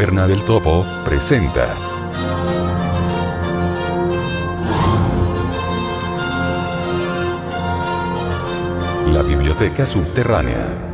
Caverna del Topo, presenta. La Biblioteca Subterránea.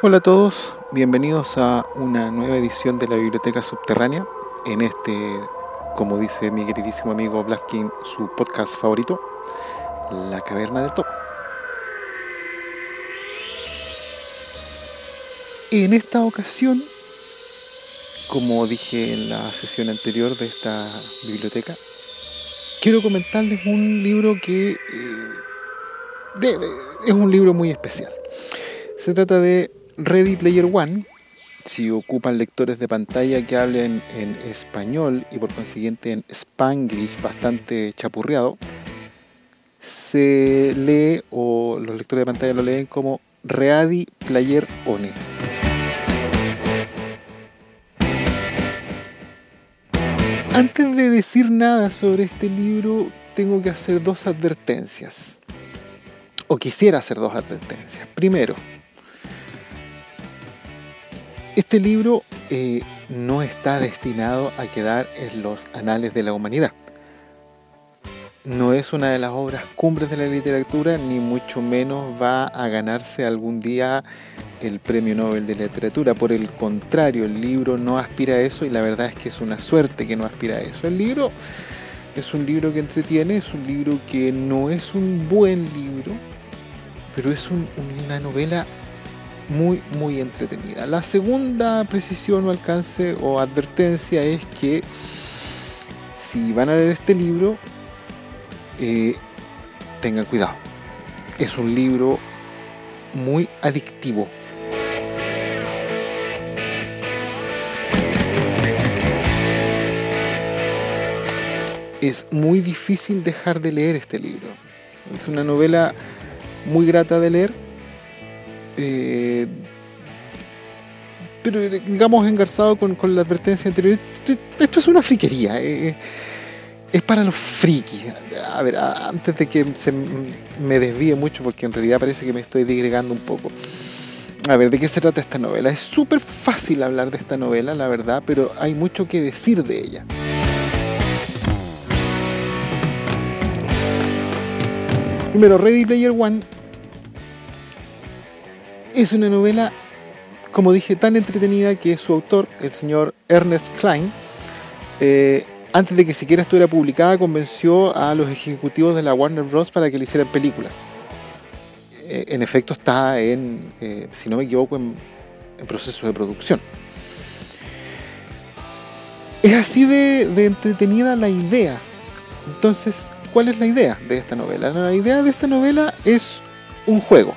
Hola a todos, bienvenidos a una nueva edición de la Biblioteca Subterránea. En este, como dice mi queridísimo amigo Blaskin, su podcast favorito, La Caverna del Topo. En esta ocasión, como dije en la sesión anterior de esta biblioteca, quiero comentarles un libro que eh, es un libro muy especial. Se trata de Ready Player One, si ocupan lectores de pantalla que hablen en español y por consiguiente en spanglish bastante chapurreado, se lee o los lectores de pantalla lo leen como Ready Player One. Antes de decir nada sobre este libro, tengo que hacer dos advertencias. O quisiera hacer dos advertencias. Primero, este libro eh, no está destinado a quedar en los anales de la humanidad. No es una de las obras cumbres de la literatura, ni mucho menos va a ganarse algún día el Premio Nobel de Literatura. Por el contrario, el libro no aspira a eso y la verdad es que es una suerte que no aspira a eso. El libro es un libro que entretiene, es un libro que no es un buen libro, pero es una novela muy, muy entretenida. La segunda precisión o alcance o advertencia es que si van a leer este libro, eh, tengan cuidado. Es un libro muy adictivo. Es muy difícil dejar de leer este libro. Es una novela muy grata de leer eh, pero digamos engarzado con, la advertencia anterior, esto es una friquería, eh, es para los frikis. A ver, antes de que se me desvíe mucho, porque en realidad parece que me estoy digregando un poco. A ver, ¿de qué se trata esta novela? Es súper fácil hablar de esta novela, la verdad, pero hay mucho que decir de ella. Primero, Ready Player One es una novela, como dije, tan entretenida que su autor, el señor Ernest Klein, eh, antes de que siquiera estuviera publicada, convenció a los ejecutivos de la Warner Bros. para que le hicieran película. Eh, en efecto, está en, eh, si no me equivoco, en, proceso de producción. Es así de, de entretenida la idea. Entonces, ¿cuál es la idea de esta novela? La idea de esta novela es un juego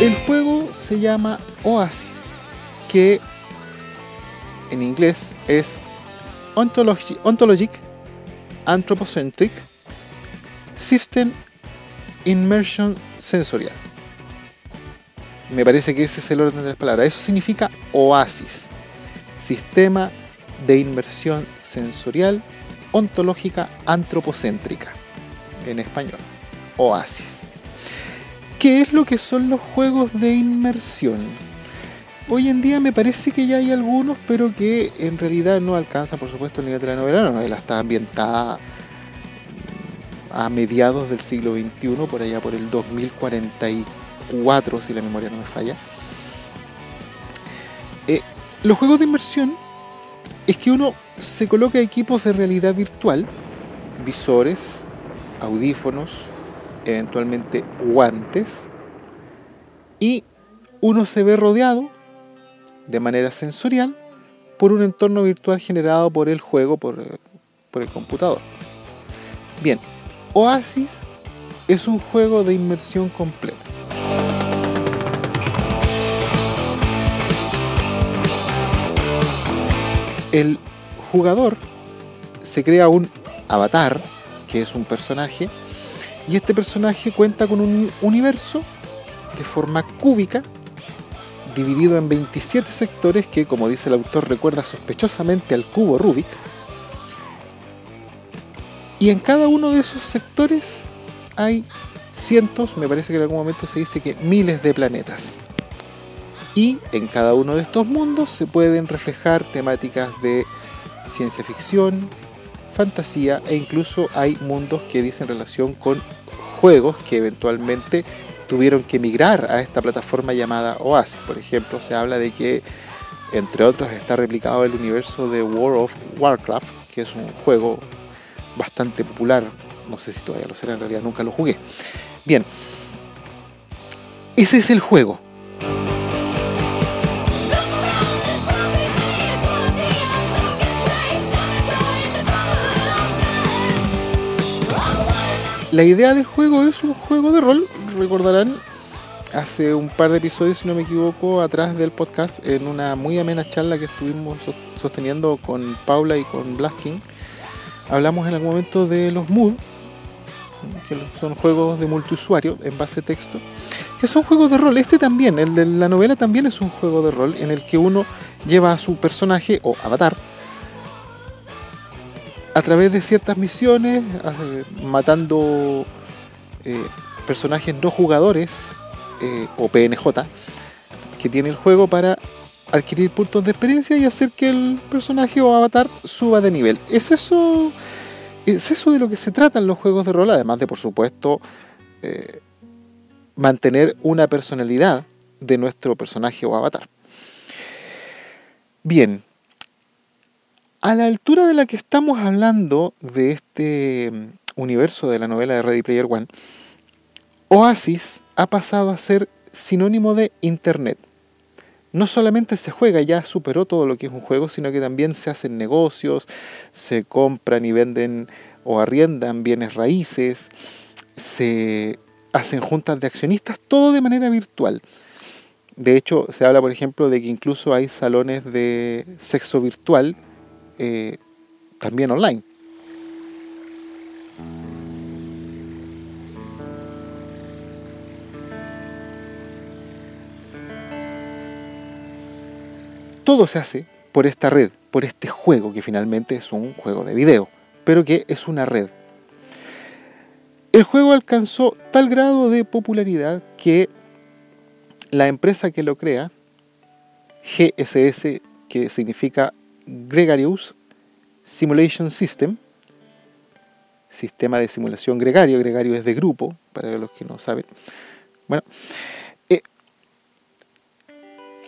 El juego se llama Oasis, que en inglés es Ontologic Anthropocentric System Immersion Sensorial. Me parece que ese es el orden de las palabras. Eso significa oasis, sistema de inmersión sensorial ontológica antropocéntrica en español. Oasis. ¿Qué es lo que son los juegos de inmersión? Hoy en día me parece que ya hay algunos, pero que en realidad no alcanzan, por supuesto, el nivel de la novela. La novela está ambientada mm, a mediados del siglo XXI, por allá por el 2044, si la memoria no me falla. Eh, los juegos de inmersión es que uno se coloca equipos de realidad virtual, visores, audífonos, eventualmente guantes, y uno se ve rodeado de manera sensorial por un entorno virtual generado por el juego, por, por el computador. Bien, Oasis es un juego de inmersión completa. El jugador se crea un avatar, que es un personaje, y este personaje cuenta con un universo de forma cúbica, dividido en 27 sectores que, como dice el autor, recuerda sospechosamente al cubo Rubik. Y en cada uno de esos sectores hay cientos, me parece que en algún momento se dice que miles de planetas. Y en cada uno de estos mundos se pueden reflejar temáticas de ciencia ficción, fantasía e incluso hay mundos que dicen relación con juegos que eventualmente tuvieron que migrar a esta plataforma llamada Oasis. Por ejemplo, se habla de que, entre otros, está replicado el universo de World of Warcraft, que es un juego bastante popular. No sé si todavía lo será, en realidad nunca lo jugué. Bien, ese es el juego. La idea del juego es un juego de rol, recordarán hace un par de episodios, si no me equivoco, atrás del podcast, en una muy amena charla que estuvimos sosteniendo con Paula y con Blasking. Hablamos en algún momento de los Mood, que son juegos de multiusuario en base texto, que son juegos de rol. Este también, el de la novela también es un juego de rol en el que uno lleva a su personaje o avatar a través de ciertas misiones, matando eh, personajes no jugadores eh, o PNJ que tiene el juego para adquirir puntos de experiencia y hacer que el personaje o avatar suba de nivel. Es eso, es eso de lo que se tratan los juegos de rol, además de por supuesto eh, mantener una personalidad de nuestro personaje o avatar. Bien, a la altura de la que estamos hablando de este mm, universo de la novela de Ready Player One, Oasis ha pasado a ser sinónimo de Internet. No solamente se juega, ya superó todo lo que es un juego, sino que también se hacen negocios, se compran y venden o arriendan bienes raíces, se hacen juntas de accionistas, todo de manera virtual. De hecho, se habla, por ejemplo, de que incluso hay salones de sexo virtual eh, también online. Todo se hace por esta red, por este juego que finalmente es un juego de video, pero que es una red. El juego alcanzó tal grado de popularidad que la empresa que lo crea, GSS, que significa Gregarious Simulation System, sistema de simulación gregario, gregario es de grupo, para los que no saben. Bueno, eh,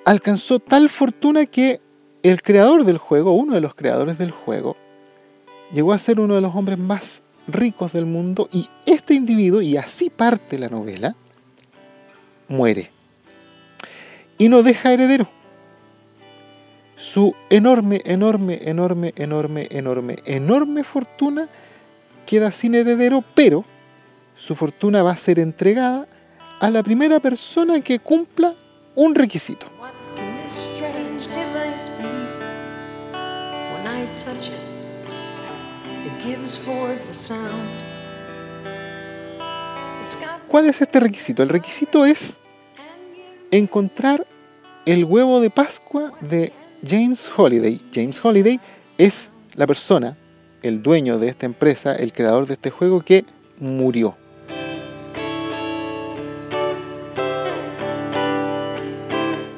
alcanzó tal fortuna que el creador del juego, uno de los creadores del juego, llegó a ser uno de los hombres más ricos del mundo y este individuo, y así parte la novela, muere. Y no deja heredero su enorme, enorme, enorme, enorme, enorme, enorme fortuna queda sin heredero, pero su fortuna va a ser entregada a la primera persona que cumpla un requisito. ¿Cuál es este requisito? El requisito es encontrar el huevo de Pascua de James Holiday. James Holiday es la persona, el dueño de esta empresa, el creador de este juego que murió.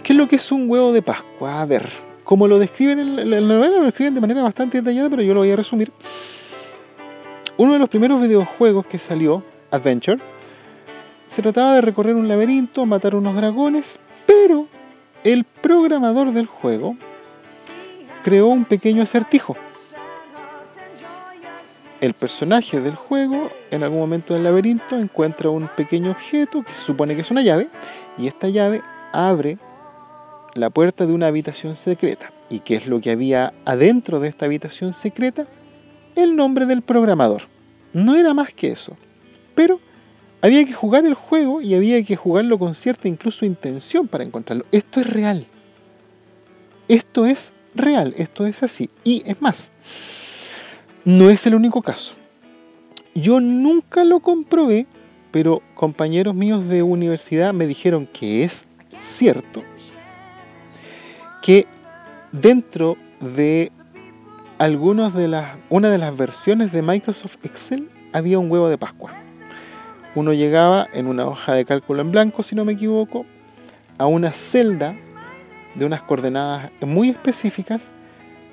¿Qué es lo que es un huevo de Pascua? A ver, como lo describen en la novela, lo describen de manera bastante detallada, pero yo lo voy a resumir. Uno de los primeros videojuegos que salió, Adventure, se trataba de recorrer un laberinto, matar unos dragones, pero el programador del juego creó un pequeño acertijo. El personaje del juego en algún momento del laberinto encuentra un pequeño objeto que se supone que es una llave y esta llave abre la puerta de una habitación secreta. ¿Y qué es lo que había adentro de esta habitación secreta? El nombre del programador. No era más que eso. Pero había que jugar el juego y había que jugarlo con cierta incluso intención para encontrarlo. Esto es real. Esto es real, esto es así. Y es más, no es el único caso. Yo nunca lo comprobé, pero compañeros míos de universidad me dijeron que es cierto que dentro de algunos de las una de las versiones de Microsoft Excel había un huevo de Pascua. Uno llegaba en una hoja de cálculo en blanco, si no me equivoco, a una celda de unas coordenadas muy específicas.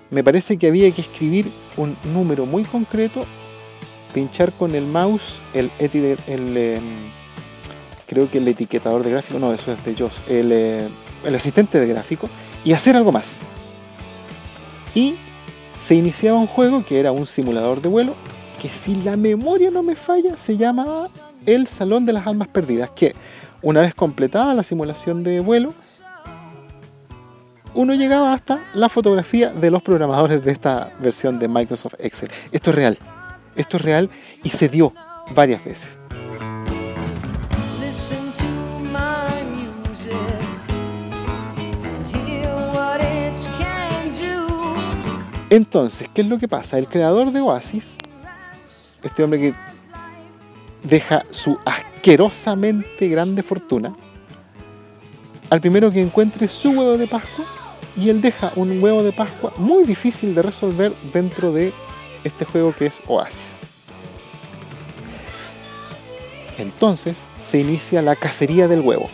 Me parece que había que escribir un número muy concreto, pinchar con el mouse el, em, creo que el etiquetador de gráfico, no, eso es de Joss, el, eh, el asistente de gráfico, y hacer algo más. Y se iniciaba un juego que era un simulador de vuelo, que si la memoria no me falla, se llamaba El Salón de las Almas Perdidas, que una vez completada la simulación de vuelo, uno llegaba hasta la fotografía de los programadores de esta versión de Microsoft Excel. Esto es real, esto es real y se dio varias veces. Entonces, ¿qué es lo que pasa? El creador de Oasis, este hombre que deja su asquerosamente grande fortuna, al primero que encuentre su huevo de Pascua, y él deja un huevo de Pascua muy difícil de resolver dentro de este juego que es Oasis. Entonces se inicia la cacería del huevo.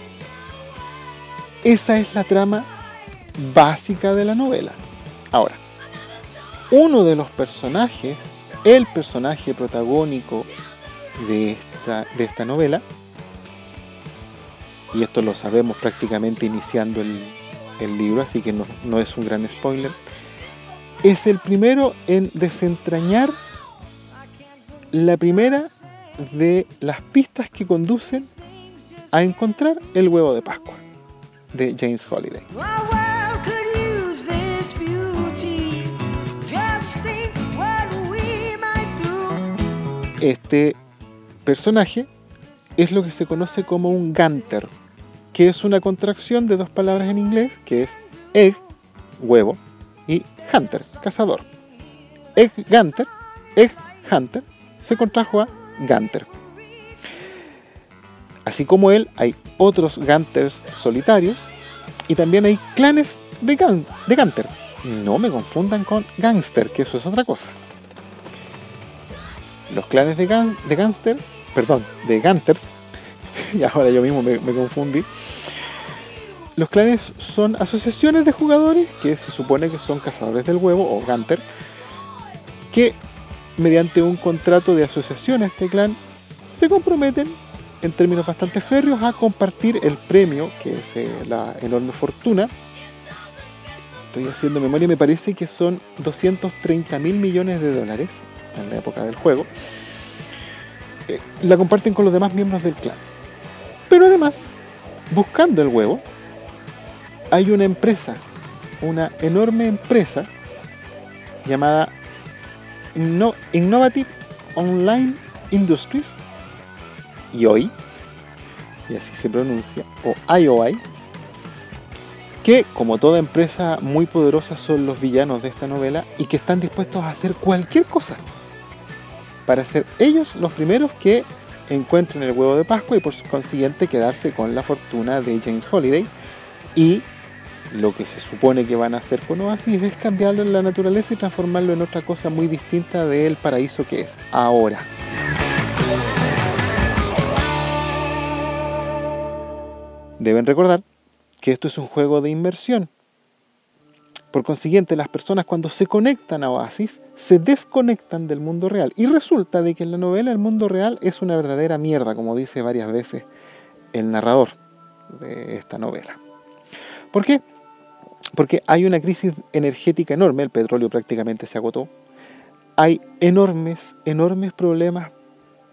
Esa es la trama básica de la novela. Ahora, uno de los personajes, el personaje protagónico de esta, de esta novela, y esto lo sabemos prácticamente iniciando el, libro, así que no, no es un gran spoiler, es el primero en desentrañar la primera de las pistas que conducen a encontrar el huevo de Pascua de James Holiday. Este personaje es lo que se conoce como un Ganter, que es una contracción de dos palabras en inglés, que es egg, huevo, y hunter, cazador. Egg Ganter, egg hunter, se contrajo a Ganter. Así como él, hay otros Ganters solitarios y también hay clanes de, de Ganter. No me confundan con Gangster, que eso es otra cosa. Los clanes de, de Gangster, perdón, de Ganters, y ahora yo mismo me, confundí. Los clanes son asociaciones de jugadores que se supone que son cazadores del huevo o Ganter, que mediante un contrato de asociación a este clan, se comprometen en términos bastante férreos a compartir el premio, que es eh, la enorme fortuna. Estoy haciendo memoria, me parece que son 230 mil millones de dólares en la época del juego. Eh, la comparten con los demás miembros del clan. Pero además, buscando el huevo, hay una empresa, una enorme empresa llamada Innovative Online Industries, IOI, y así se pronuncia, o IOI, que como toda empresa muy poderosa son los villanos de esta novela y que están dispuestos a hacer cualquier cosa para ser ellos los primeros que encuentren el huevo de Pascua y por consiguiente quedarse con la fortuna de James Holiday y lo que se supone que van a hacer con Oasis es cambiarlo en la naturaleza y transformarlo en otra cosa muy distinta del paraíso que es ahora. Deben recordar que esto es un juego de inmersión. Por consiguiente, las personas cuando se conectan a Oasis se desconectan del mundo real. Y resulta de que en la novela el mundo real es una verdadera mierda, como dice varias veces el narrador de esta novela. ¿Por qué? Porque hay una crisis energética enorme, el petróleo prácticamente se agotó. Hay enormes, enormes problemas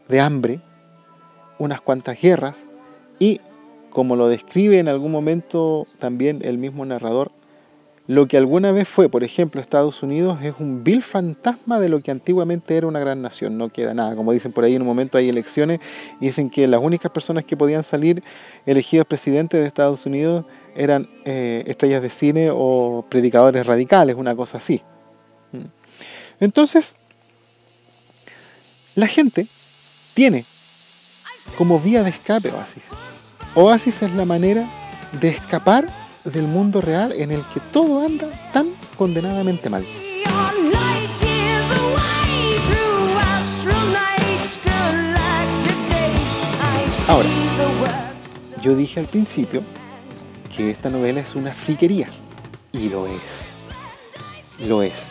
de hambre, unas cuantas guerras y, como lo describe en algún momento también el mismo narrador, lo que alguna vez fue, por ejemplo, Estados Unidos, es un vil fantasma de lo que antiguamente era una gran nación. No queda nada. Como dicen por ahí, en un momento hay elecciones y dicen que las únicas personas que podían salir elegidos presidentes de Estados Unidos eran eh, estrellas de cine o predicadores radicales, una cosa así. Mm. Entonces, la gente tiene como vía de escape Oasis. Oasis es la manera de escapar del mundo real en el que todo anda tan condenadamente mal. Ahora, yo dije al principio que esta novela es una friquería. Y lo es. Lo es.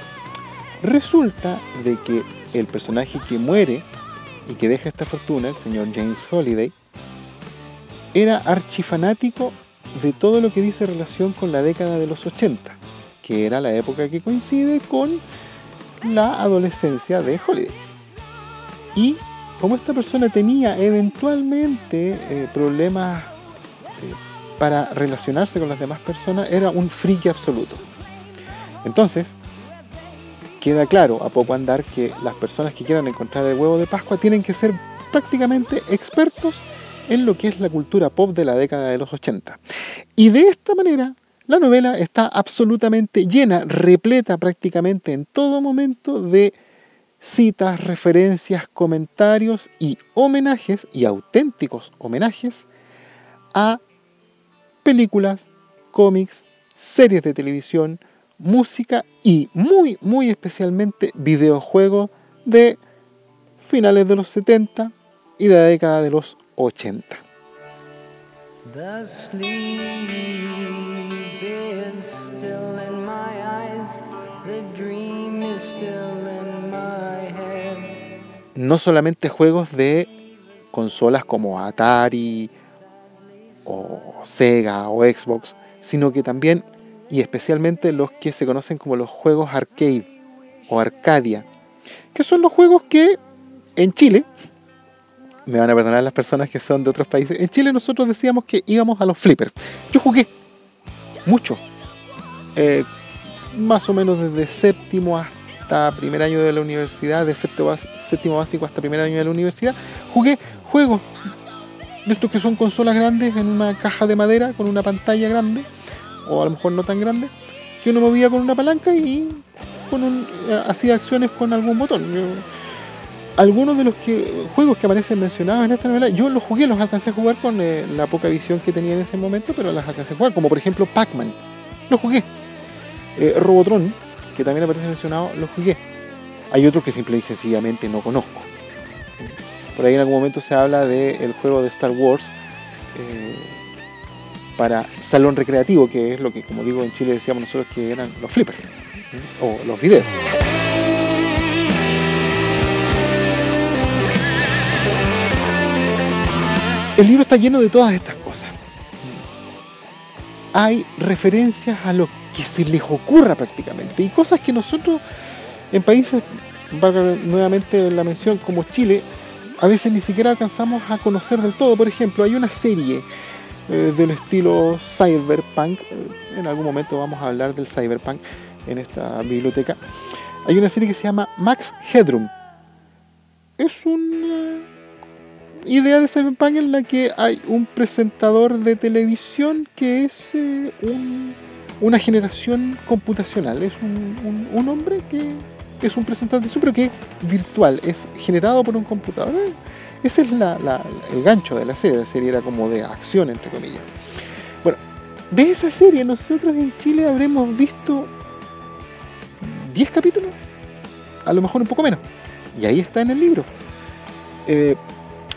Resulta de que el personaje que muere y que deja esta fortuna, el señor James Holiday, era archifanático de todo lo que dice relación con la década de los 80, que era la época que coincide con la adolescencia de Holiday. Y como esta persona tenía eventualmente eh, problemas eh, para relacionarse con las demás personas, era un friki absoluto. Entonces, queda claro a poco andar que las personas que quieran encontrar el huevo de Pascua tienen que ser prácticamente expertos en lo que es la cultura pop de la década de los 80. Y de esta manera, la novela está absolutamente llena, repleta prácticamente en todo momento de citas, referencias, comentarios y homenajes, y auténticos homenajes, a películas, cómics, series de televisión, música y muy, muy especialmente videojuegos de finales de los 70 y de la década de los 80. No solamente juegos de consolas como Atari o Sega o Xbox, sino que también y especialmente los que se conocen como los juegos arcade o arcadia, que son los juegos que en Chile, me van a perdonar las personas que son de otros países, en Chile nosotros decíamos que íbamos a los flippers. Yo jugué mucho, eh, más o menos desde séptimo hasta primer año de la universidad, de séptimo, séptimo básico hasta primer año de la universidad, jugué juegos de estos que son consolas grandes en una caja de madera con una pantalla grande o a lo mejor no tan grande, que uno movía con una palanca y con un, eh, hacía acciones con algún botón. Algunos de los juegos que aparecen mencionados en esta novela, yo los jugué, los alcancé a jugar con eh, la poca visión que tenía en ese momento, pero las alcancé a jugar, como por ejemplo Pac-Man, los jugué. Eh, Robotron, que también aparece mencionado, los jugué. Hay otros que simple y sencillamente no conozco. Por ahí en algún momento se habla del juego de Star Wars para salón recreativo, que es lo que, como digo, en Chile decíamos nosotros que eran los flippers o los videos. El libro está lleno de todas estas cosas. Hay referencias a lo que se les ocurra prácticamente y cosas que nosotros en países, nuevamente la mención como Chile, a veces ni siquiera alcanzamos a conocer del todo. Por ejemplo, hay una serie eh, del estilo cyberpunk. Eh, en algún momento vamos a hablar del cyberpunk en esta biblioteca. Hay una serie que se llama Max Headroom. Es una idea de cyberpunk en la que hay un presentador de televisión que es eh, una generación computacional. Es un, un, hombre que es un presentador de televisión, pero que es virtual, es generado por un computador. Ese es el gancho de la serie. La serie era como de acción, entre comillas. Bueno, de esa serie nosotros en Chile habremos visto 10 capítulos. A lo mejor un poco menos. Y ahí está en el libro. Eh,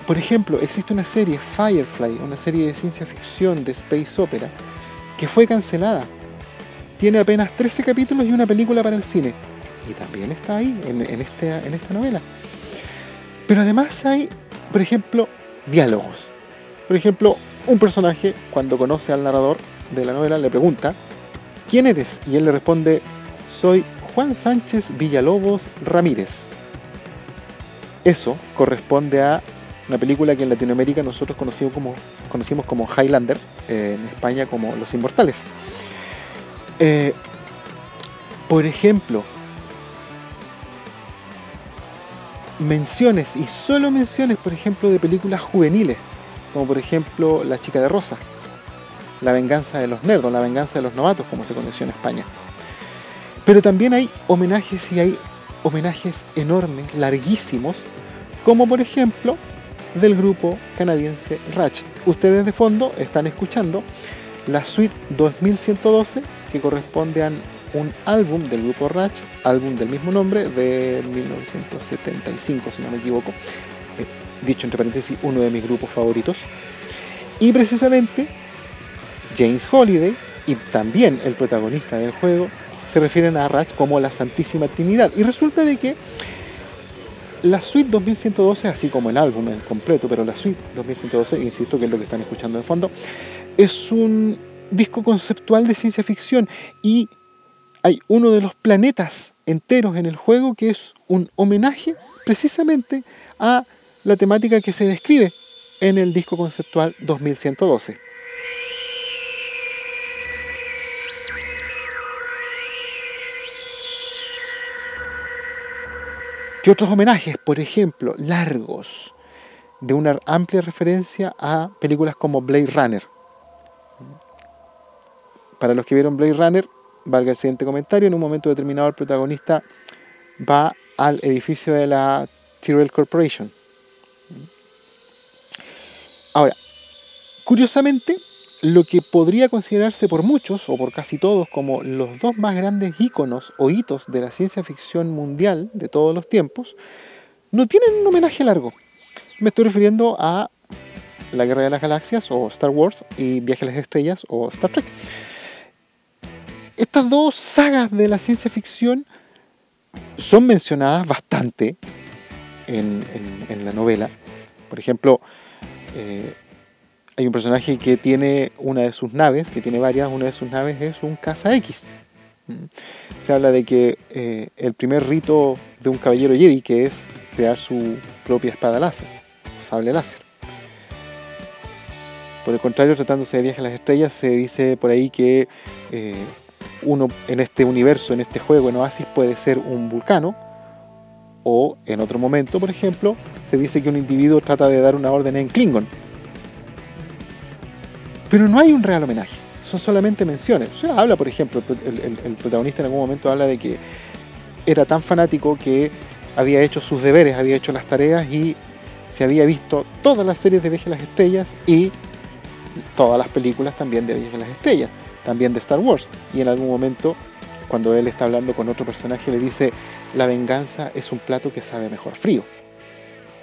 por ejemplo, existe una serie, Firefly, una serie de ciencia ficción, de space opera, que fue cancelada. Tiene apenas 13 capítulos y una película para el cine. Y también está ahí, en, este, en esta novela. Pero además hay por ejemplo, diálogos. Por ejemplo, un personaje, cuando conoce al narrador de la novela, le pregunta, ¿quién eres? Y él le responde, soy Juan Sánchez Villalobos Ramírez. Eso corresponde a una película que en Latinoamérica nosotros conocimos como, conocimos como Highlander, en España como Los Inmortales. Eh, Por ejemplo, menciones y solo menciones, por ejemplo, de películas juveniles, como por ejemplo La chica de rosa, La venganza de los nerdos, La venganza de los novatos, como se conoció en España. Pero también hay homenajes y hay homenajes enormes, larguísimos, como por ejemplo del grupo canadiense Ratch. Ustedes de fondo están escuchando la suite 2112 que corresponde a un álbum del grupo Ratch, álbum del mismo nombre de 1975 si no me equivoco, eh, dicho entre paréntesis uno de mis grupos favoritos. Y precisamente James Holiday y también el protagonista del juego se refieren a Ratch como la Santísima Trinidad. Y resulta de que la suite 2112, así como el álbum en completo, pero la suite 2112, insisto que es lo que están escuchando de fondo, es un disco conceptual de ciencia ficción y hay uno de los planetas enteros en el juego que es un homenaje precisamente a la temática que se describe en el disco conceptual 2112. ¿Qué otros homenajes? Por ejemplo, largos, de una amplia referencia a películas como Blade Runner. Para los que vieron Blade Runner, valga el siguiente comentario, en un momento determinado el protagonista va al edificio de la Tyrell Corporation. Ahora, curiosamente, lo que podría considerarse por muchos o por casi todos como los dos más grandes íconos o hitos de la ciencia ficción mundial de todos los tiempos, no tienen un homenaje largo. Me estoy refiriendo a La Guerra de las Galaxias o Star Wars y Viaje a las Estrellas o Star Trek. Estas dos sagas de la ciencia ficción son mencionadas bastante en, la novela. Por ejemplo, eh, hay un personaje que tiene una de sus naves, que tiene varias, una de sus naves es un caza X. Mm. Se habla de que eh, el primer rito de un caballero Jedi, que es crear su propia espada láser, sable láser. Por el contrario, tratándose de viaje a las estrellas, se dice por ahí que eh, uno en este universo, en este juego, en Oasis, puede ser un vulcano, o en otro momento, por ejemplo, se dice que un individuo trata de dar una orden en Klingon, pero no hay un real homenaje, son solamente menciones. Habla, por ejemplo, el, protagonista en algún momento habla de que era tan fanático que había hecho sus deberes, había hecho las tareas y se había visto todas las series de Viaje a las Estrellas y todas las películas también de Viaje a las Estrellas, también de Star Wars. Y en algún momento, cuando él está hablando con otro personaje, le dice, la venganza es un plato que sabe mejor frío.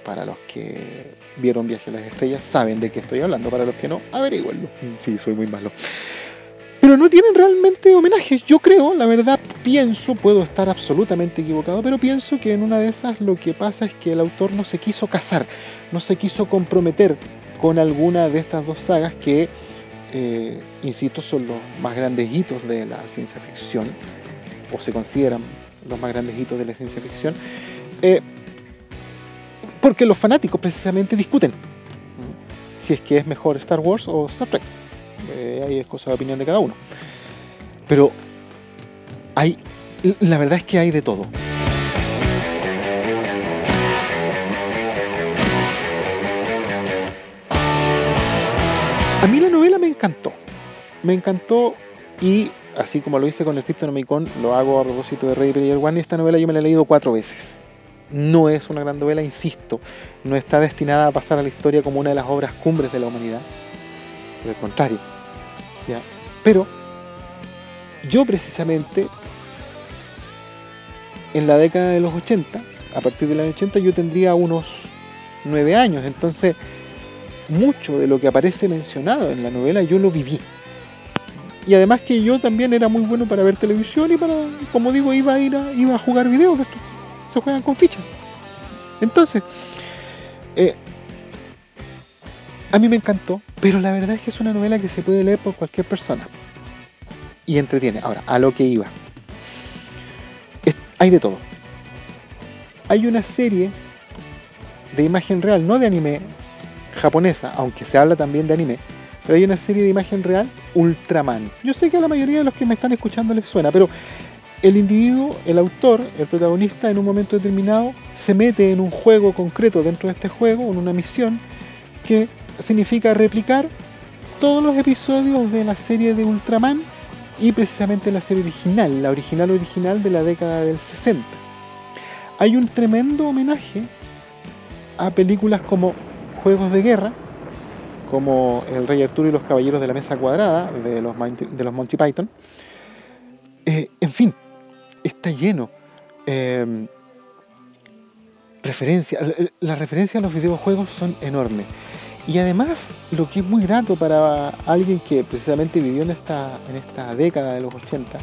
Para los que vieron Viaje a las Estrellas saben de qué estoy hablando. Para los que no, averigüenlo. Sí, soy muy malo. Pero no tienen realmente homenajes. Yo creo, la verdad, pienso, puedo estar absolutamente equivocado, pero pienso que en una de esas lo que pasa es que el autor no se quiso casar, no se quiso comprometer con alguna de estas dos sagas que, eh, insisto, son los más grandes hitos de la ciencia ficción, o se consideran los más grandes hitos de la ciencia ficción. Eh, porque los fanáticos precisamente discuten si es que es mejor Star Wars o Star Trek. Eh, ahí es cosa de opinión de cada uno. Pero hay, la verdad es que hay de todo. A mí la novela me encantó. Me encantó y así como lo hice con el Cryptonomicon, lo hago a propósito de Ready Player One. Esta novela yo me la he leído cuatro veces no es una gran novela, insisto, no está destinada a pasar a la historia como una de las obras cumbres de la humanidad, por el contrario. ¿ya? Pero yo precisamente, en la década de los 80, a partir del año 80, yo tendría unos 9 años, entonces mucho de lo que aparece mencionado en la novela yo lo viví. Y además que yo también era muy bueno para ver televisión y para, como digo, iba a ir a, iba a jugar videos se juegan con fichas. Entonces, eh, a mí me encantó, pero la verdad es que es una novela que se puede leer por cualquier persona. Y entretiene. Ahora, a lo que iba. hay de todo. Hay una serie de imagen real, no de anime japonesa, aunque se habla también de anime, pero hay una serie de imagen real, Ultraman. Yo sé que a la mayoría de los que me están escuchando les suena, pero el individuo, el autor, el protagonista, en un momento determinado se mete en un juego concreto dentro de este juego, en una misión que significa replicar todos los episodios de la serie de Ultraman y precisamente la serie original, la original original de la década del 60. Hay un tremendo homenaje a películas como Juegos de Guerra, como El Rey Arturo y los Caballeros de la Mesa Cuadrada, de los, de los Monty Python. Eh, en fin, está lleno. Eh, referencia, las referencias a los videojuegos son enormes. Y además, lo que es muy grato para alguien que precisamente vivió en esta, en esta década de los 80,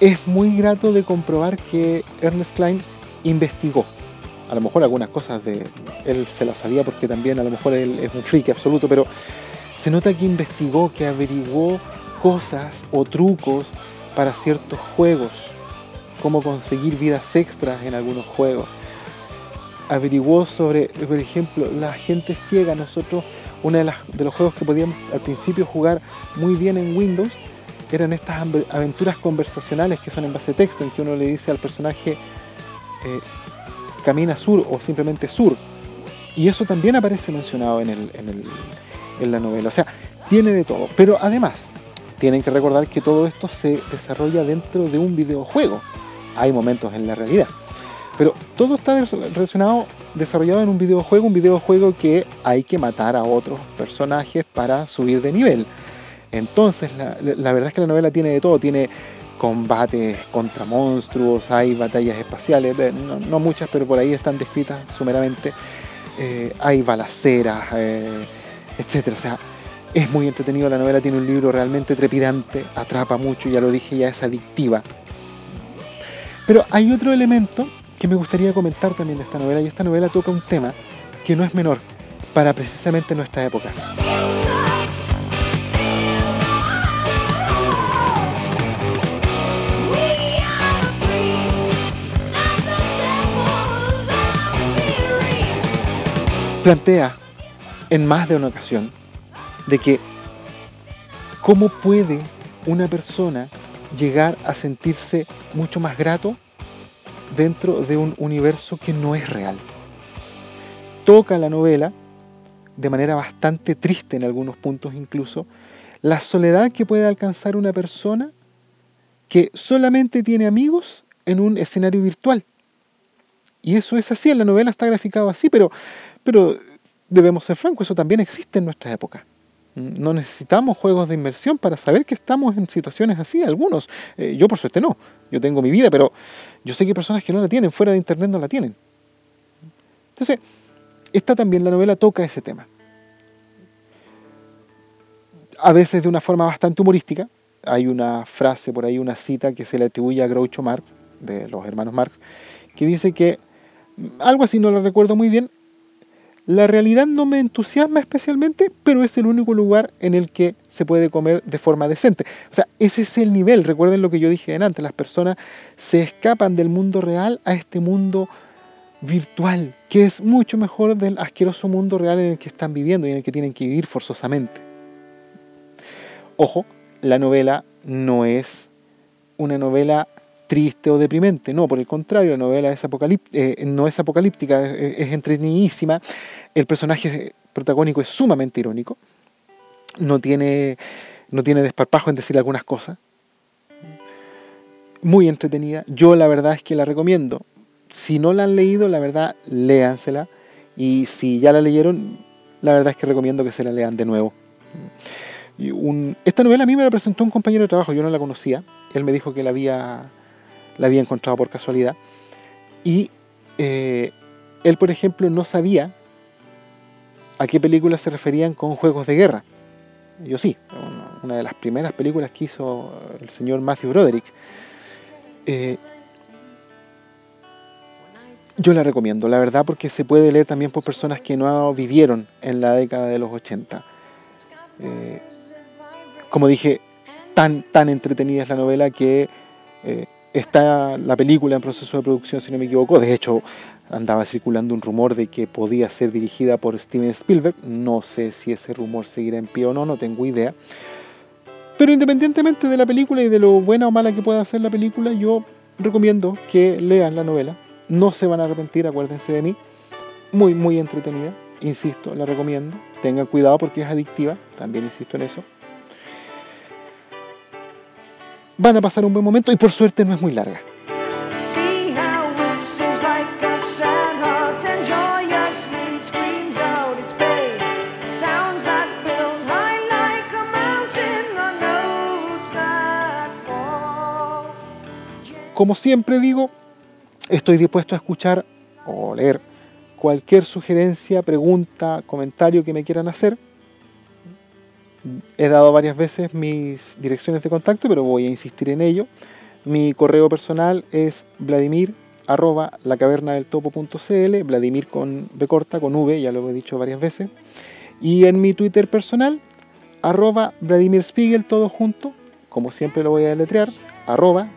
es muy grato de comprobar que Ernest Klein investigó. A lo mejor algunas cosas de él se las sabía porque también a lo mejor él es un friki absoluto, pero se nota que investigó, que averiguó cosas o trucos para ciertos juegos, cómo conseguir vidas extras en algunos juegos. Averiguó sobre, por ejemplo, la gente ciega. Nosotros, uno de, de los juegos que podíamos al principio jugar muy bien en Windows eran estas aventuras conversacionales que son en base de texto, en que uno le dice al personaje eh, camina sur o simplemente sur. Y eso también aparece mencionado en, el, en, el, en la novela. O sea, tiene de todo. Pero además, tienen que recordar que todo esto se desarrolla dentro de un videojuego. Hay momentos en la realidad. Pero todo está relacionado, desarrollado en un videojuego, un videojuego que hay que matar a otros personajes para subir de nivel. Entonces, la, verdad es que la novela tiene de todo, tiene combates contra monstruos, hay batallas espaciales, no, muchas, pero por ahí están descritas sumeramente. Eh, hay balaceras, eh, etc. O sea, es muy entretenido, la novela tiene un libro realmente trepidante, atrapa mucho, ya lo dije, ya es adictiva. Pero hay otro elemento que me gustaría comentar también de esta novela, y esta novela toca un tema que no es menor para precisamente nuestra época. Plantea en más de una ocasión de que cómo puede una persona llegar a sentirse mucho más grato dentro de un universo que no es real. Toca la novela, de manera bastante triste en algunos puntos incluso, la soledad que puede alcanzar una persona que solamente tiene amigos en un escenario virtual. Y eso es así, en la novela está graficado así, pero, pero debemos ser francos, eso también existe en nuestra época. No necesitamos juegos de inmersión para saber que estamos en situaciones así, algunos. Eh, yo por suerte no, yo tengo mi vida, pero yo sé que hay personas que no la tienen, fuera de internet no la tienen. Entonces, esta también la novela toca ese tema. A veces de una forma bastante humorística. Hay una frase por ahí, una cita que se le atribuye a Groucho Marx, de los hermanos Marx, que dice que, algo así no lo recuerdo muy bien, la realidad no me entusiasma especialmente, pero es el único lugar en el que se puede comer de forma decente. O sea, ese es el nivel. Recuerden lo que yo dije antes, las personas se escapan del mundo real a este mundo virtual, que es mucho mejor del asqueroso mundo real en el que están viviendo y en el que tienen que vivir forzosamente. Ojo, la novela no es una novela triste o deprimente. No, por el contrario, la novela es eh, no es apocalíptica, es, entretenidísima. El personaje protagónico es sumamente irónico. No tiene, no tiene desparpajo en decir algunas cosas. Muy entretenida. Yo la verdad es que la recomiendo. Si no la han leído, la verdad, léansela. Y si ya la leyeron, la verdad es que recomiendo que se la lean de nuevo. esta novela a mí me la presentó un compañero de trabajo, yo no la conocía. Él me dijo que la había la había encontrado por casualidad. Y eh, él, por ejemplo, no sabía a qué películas se referían con juegos de guerra. Yo sí, una de las primeras películas que hizo el señor Matthew Broderick. Eh, yo la recomiendo, la verdad, porque se puede leer también por personas que no vivieron en la década de los 80. Eh, como dije, tan, tan entretenida es la novela que Está la película en proceso de producción, si no me equivoco. De hecho, andaba circulando un rumor de que podía ser dirigida por Steven Spielberg. No sé si ese rumor seguirá en pie o no, no tengo idea. Pero independientemente de la película y de lo buena o mala que pueda hacer la película, yo recomiendo que lean la novela. No se van a arrepentir, acuérdense de mí. Muy, muy entretenida. Insisto, la recomiendo. Tengan cuidado porque es adictiva. También insisto en eso. Van a pasar un buen momento y por suerte no es muy larga. Como siempre digo, estoy dispuesto a escuchar o leer cualquier sugerencia, pregunta, comentario que me quieran hacer. He dado varias veces mis direcciones de contacto, pero voy a insistir en ello. Mi correo personal es vladimir arroba lacavernadeltopo.cl, Vladimir con B corta, con V, ya lo he dicho varias veces. Y en mi Twitter personal, arroba Vladimir Spiegel, todo junto, como siempre lo voy a deletrear, arroba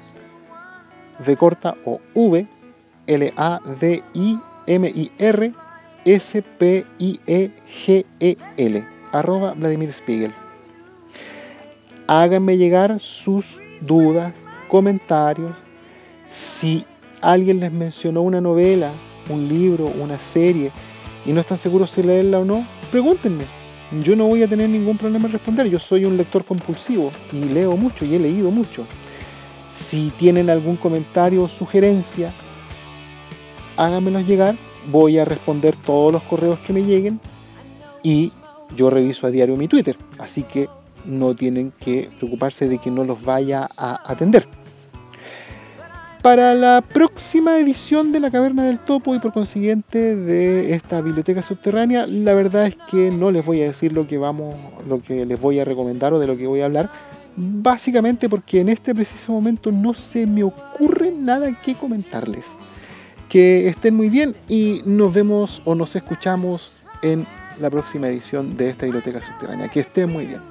V corta o V, L A D I M I R S P I E G E L, arroba Vladimir. Háganme llegar sus dudas, comentarios. Si alguien les mencionó una novela, un libro, una serie y no están seguros si leerla o no, pregúntenme. Yo no voy a tener ningún problema en responder. Yo soy un lector compulsivo y leo mucho y he leído mucho. Si tienen algún comentario o sugerencia, háganmelos llegar. Voy a responder todos los correos que me lleguen y yo reviso a diario mi Twitter. Así que no tienen que preocuparse de que no los vaya a atender. Para la próxima edición de La Caverna del Topo y por consiguiente de esta biblioteca subterránea, la verdad es que no les voy a decir lo que vamos, lo que les voy a recomendar o de lo que voy a hablar, básicamente porque en este preciso momento no se me ocurre nada que comentarles. Que estén muy bien y nos vemos o nos escuchamos en la próxima edición de esta biblioteca subterránea. Que estén muy bien.